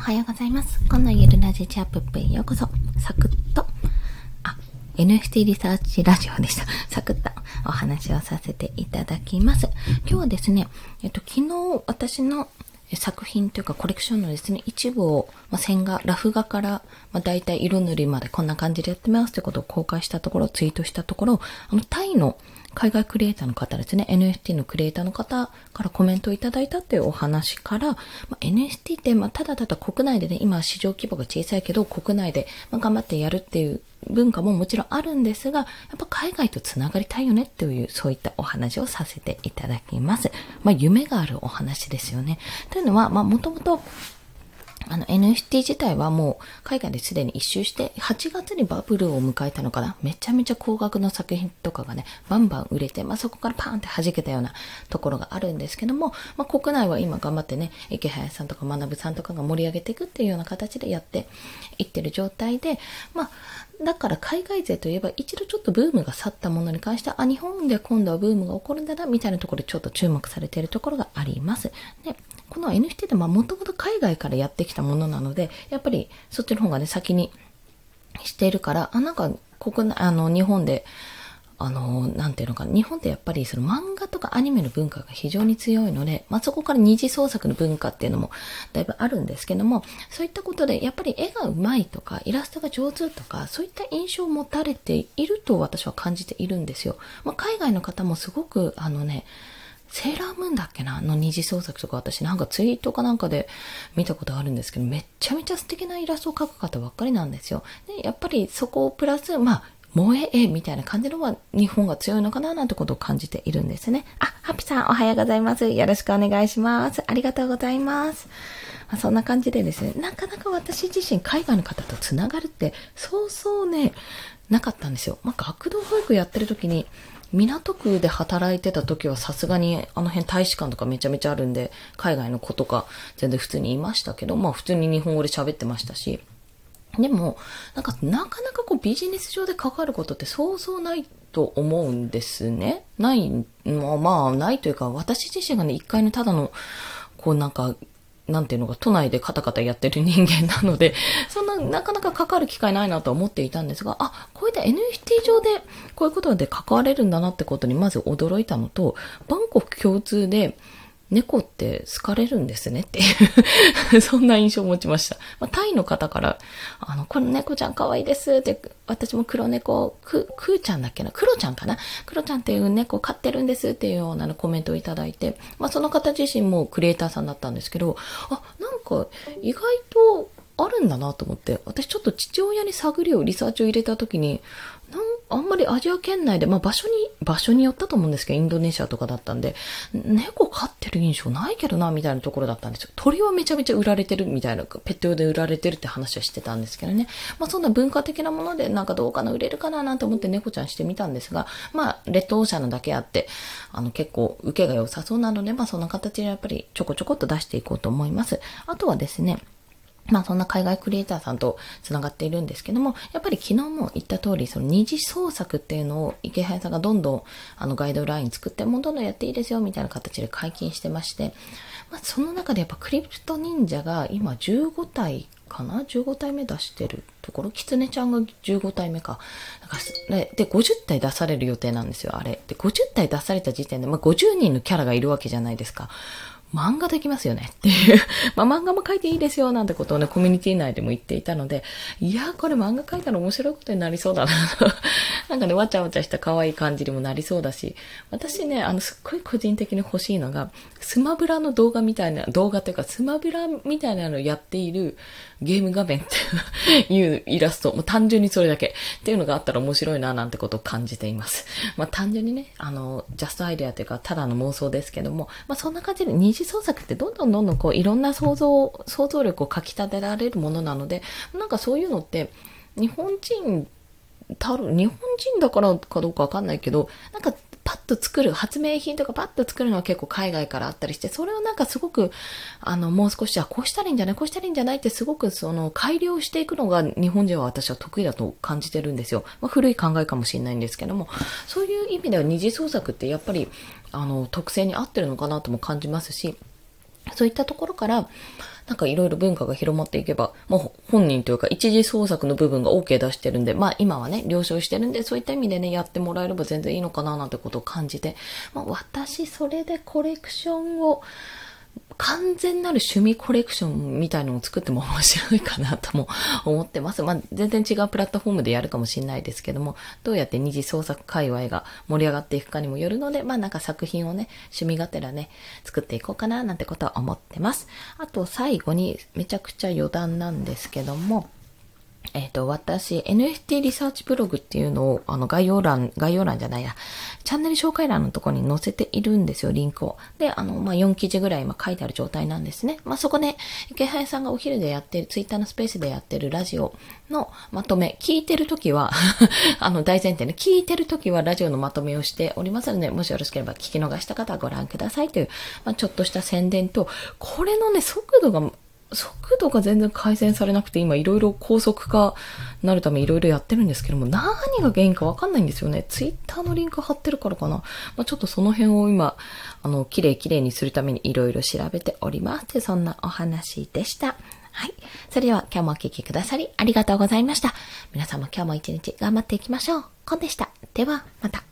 おはようございます。今度ゆるラジチャップップへようこそ。サクッと、あ、NFT リサーチラジオでした。サクッとお話をさせていただきます。今日はですね、えっと、昨日私の作品というかコレクションのですね、一部を、まあ、線画、ラフ画から、まあ、大体色塗りまでこんな感じでやってますってことを公開したところ、ツイートしたところ、あの、タイの海外クリエイターの方ですね、NFT のクリエイターの方からコメントをいただいたっていうお話から、まあ、NFT って、まあ、ただただ国内でね、今市場規模が小さいけど、国内で、ま、頑張ってやるっていう文化ももちろんあるんですが、やっぱ海外と繋がりたいよねっていう、そういったお話をさせていただきます。まあ、夢があるお話ですよね。というのは、まあ、もともと、あの NFT 自体はもう海外ですでに一周して8月にバブルを迎えたのかなめちゃめちゃ高額の作品とかがねバンバン売れて、まあ、そこからパーンって弾けたようなところがあるんですけども、まあ、国内は今頑張ってね池早さんとか学さんとかが盛り上げていくっていうような形でやっていってる状態でまあだから海外勢といえば一度ちょっとブームが去ったものに関して、あ、日本で今度はブームが起こるんだな、みたいなところでちょっと注目されているところがあります。で、この NFT ってまあもともと海外からやってきたものなので、やっぱりそっちの方がね、先にしているから、あ、なんか、国内、あの、日本で、あの、なんていうのか、日本ってやっぱりその漫画とかアニメの文化が非常に強いので、まあ、そこから二次創作の文化っていうのもだいぶあるんですけども、そういったことでやっぱり絵が上手いとか、イラストが上手とか、そういった印象を持たれていると私は感じているんですよ。まあ、海外の方もすごく、あのね、セーラームーンだっけな？の二次創作とか私なんかツイートかなんかで見たことあるんですけど、めっちゃめちゃ素敵なイラストを描く方ばっかりなんですよ。で、やっぱりそこをプラス、まあ、萌え絵みたいな感じのは日本が強いのかななんてことを感じているんですね。あ、ハピさんおはようございます。よろしくお願いします。ありがとうございます。まあ、そんな感じでですね、なかなか私自身海外の方と繋がるってそうそうね、なかったんですよ。まあ、学童保育やってる時に、港区で働いてた時はさすがにあの辺大使館とかめちゃめちゃあるんで、海外の子とか全然普通にいましたけど、まあ普通に日本語で喋ってましたし、でも、なんか、なかなかこうビジネス上で関わることってそうそうないと思うんですね。ない、まあまあ、ないというか、私自身がね、一回のただの、こうなんか、なんていうのが、都内でカタカタやってる人間なので、そんな、なかなかかかる機会ないなと思っていたんですが、あ、こういった NFT 上で、こういうことで関われるんだなってことにまず驚いたのと、バンコク共通で、猫って好かれるんですねっていうそんな印象を持ちました。まあ、タイの方から、あの、この猫ちゃん可愛いですって、私も黒猫、く、くーちゃんだっけな？黒ちゃんかな？黒ちゃんっていう猫飼ってるんですっていうようなコメントをいただいて、まあ、その方自身もクリエイターさんだったんですけど、あ、なんか意外とあるんだなと思って、私ちょっと父親に探りをリサーチを入れた時に、なあんまりアジア圏内で、まあ場所に、場所によったと思うんですけど、インドネシアとかだったんで、猫飼ってる印象ないけどな、みたいなところだったんですよ。鳥はめちゃめちゃ売られてるみたいな、ペット用で売られてるって話はしてたんですけどね。まあそんな文化的なものでなんかどうかな、売れるかな、なんて思って猫ちゃんしてみたんですが、まあ、レッドオーシャンだけあって、あの結構受けが良さそうなので、まあそんな形でやっぱりちょこちょこっと出していこうと思います。あとはですね、まあそんな海外クリエイターさんと繋がっているんですけども、やっぱり昨日も言った通り、その二次創作っていうのを池早さんがどんどんあのガイドライン作って、もうどんどんやっていいですよみたいな形で解禁してまして、まあその中でやっぱクリプト忍者が今15体かな ?15 体目出してるところ、キツネちゃんが15体目か。なんかで、50体出される予定なんですよ、あれ。で、50体出された時点で、まあ50人のキャラがいるわけじゃないですか。漫画できますよねっていう。まあ漫画も書いていいですよなんてことをね、コミュニティ内でも言っていたので、いやーこれ漫画書いたら面白いことになりそうだな なんかね、わちゃわちゃした可愛い感じにもなりそうだし、私ね、あの、すっごい個人的に欲しいのが、スマブラの動画みたいな、動画というかスマブラみたいなのをやっているゲーム画面って いうイラスト、もう単純にそれだけ。っていうのがあったら面白いななんてことを感じています。まあ単純にね、あの、ジャストアイデアというかただの妄想ですけども、まあそんな感じで20視創作ってどんどんどんどんこういろんな想像、想像力をかき立てられるものなので、なんかそういうのって日本人たる、日本人だからかどうかわかんないけど、なんかと作る、発明品とかパッと作るのは結構海外からあったりして、それをなんかすごく、あの、もう少し、あ、こうしたらいいんじゃない？こうしたらいいんじゃない？ってすごくその改良していくのが日本人は私は得意だと感じてるんですよ。まあ、古い考えかもしれないんですけども、そういう意味では二次創作ってやっぱり、あの、特性に合ってるのかなとも感じますし、そういったところから、なんかいろいろ文化が広まっていけば、まあ本人というか一時創作の部分が OK 出してるんで、まあ今はね、了承してるんで、そういった意味でね、やってもらえれば全然いいのかななんてことを感じて、まあ私それでコレクションを、完全なる趣味コレクションみたいのを作っても面白いかなとも思ってます。まあ、全然違うプラットフォームでやるかもしれないですけども、どうやって二次創作界隈が盛り上がっていくかにもよるので、まあなんか作品をね、趣味がてらね、作っていこうかななんてことは思ってます。あと最後にめちゃくちゃ余談なんですけども、えっ、ー、と、私、NFT リサーチブログっていうのを、あの、概要欄、概要欄じゃないや、チャンネル紹介欄のところに載せているんですよ、リンクを。で、あの、まあ、4記事ぐらい今書いてある状態なんですね。まあ、そこで、池早さんがお昼でやってる、ツイッターのスペースでやってるラジオのまとめ、聞いてるときは あの、大前提ね、聞いてるときはラジオのまとめをしておりますので、もしよろしければ聞き逃した方はご覧くださいという、まあ、ちょっとした宣伝と、これのね、速度が速度が全然改善されなくて、今いろいろ高速化なるためいろいろやってるんですけども、何が原因かわかんないんですよね。ツイッターのリンク貼ってるからかな。まあ、ちょっとその辺を今、あの、綺麗綺麗にするためにいろいろ調べております。でそんなお話でした。はい。それでは今日もお聴きくださりありがとうございました。皆様今日も一日頑張っていきましょう。コンでした。では、また。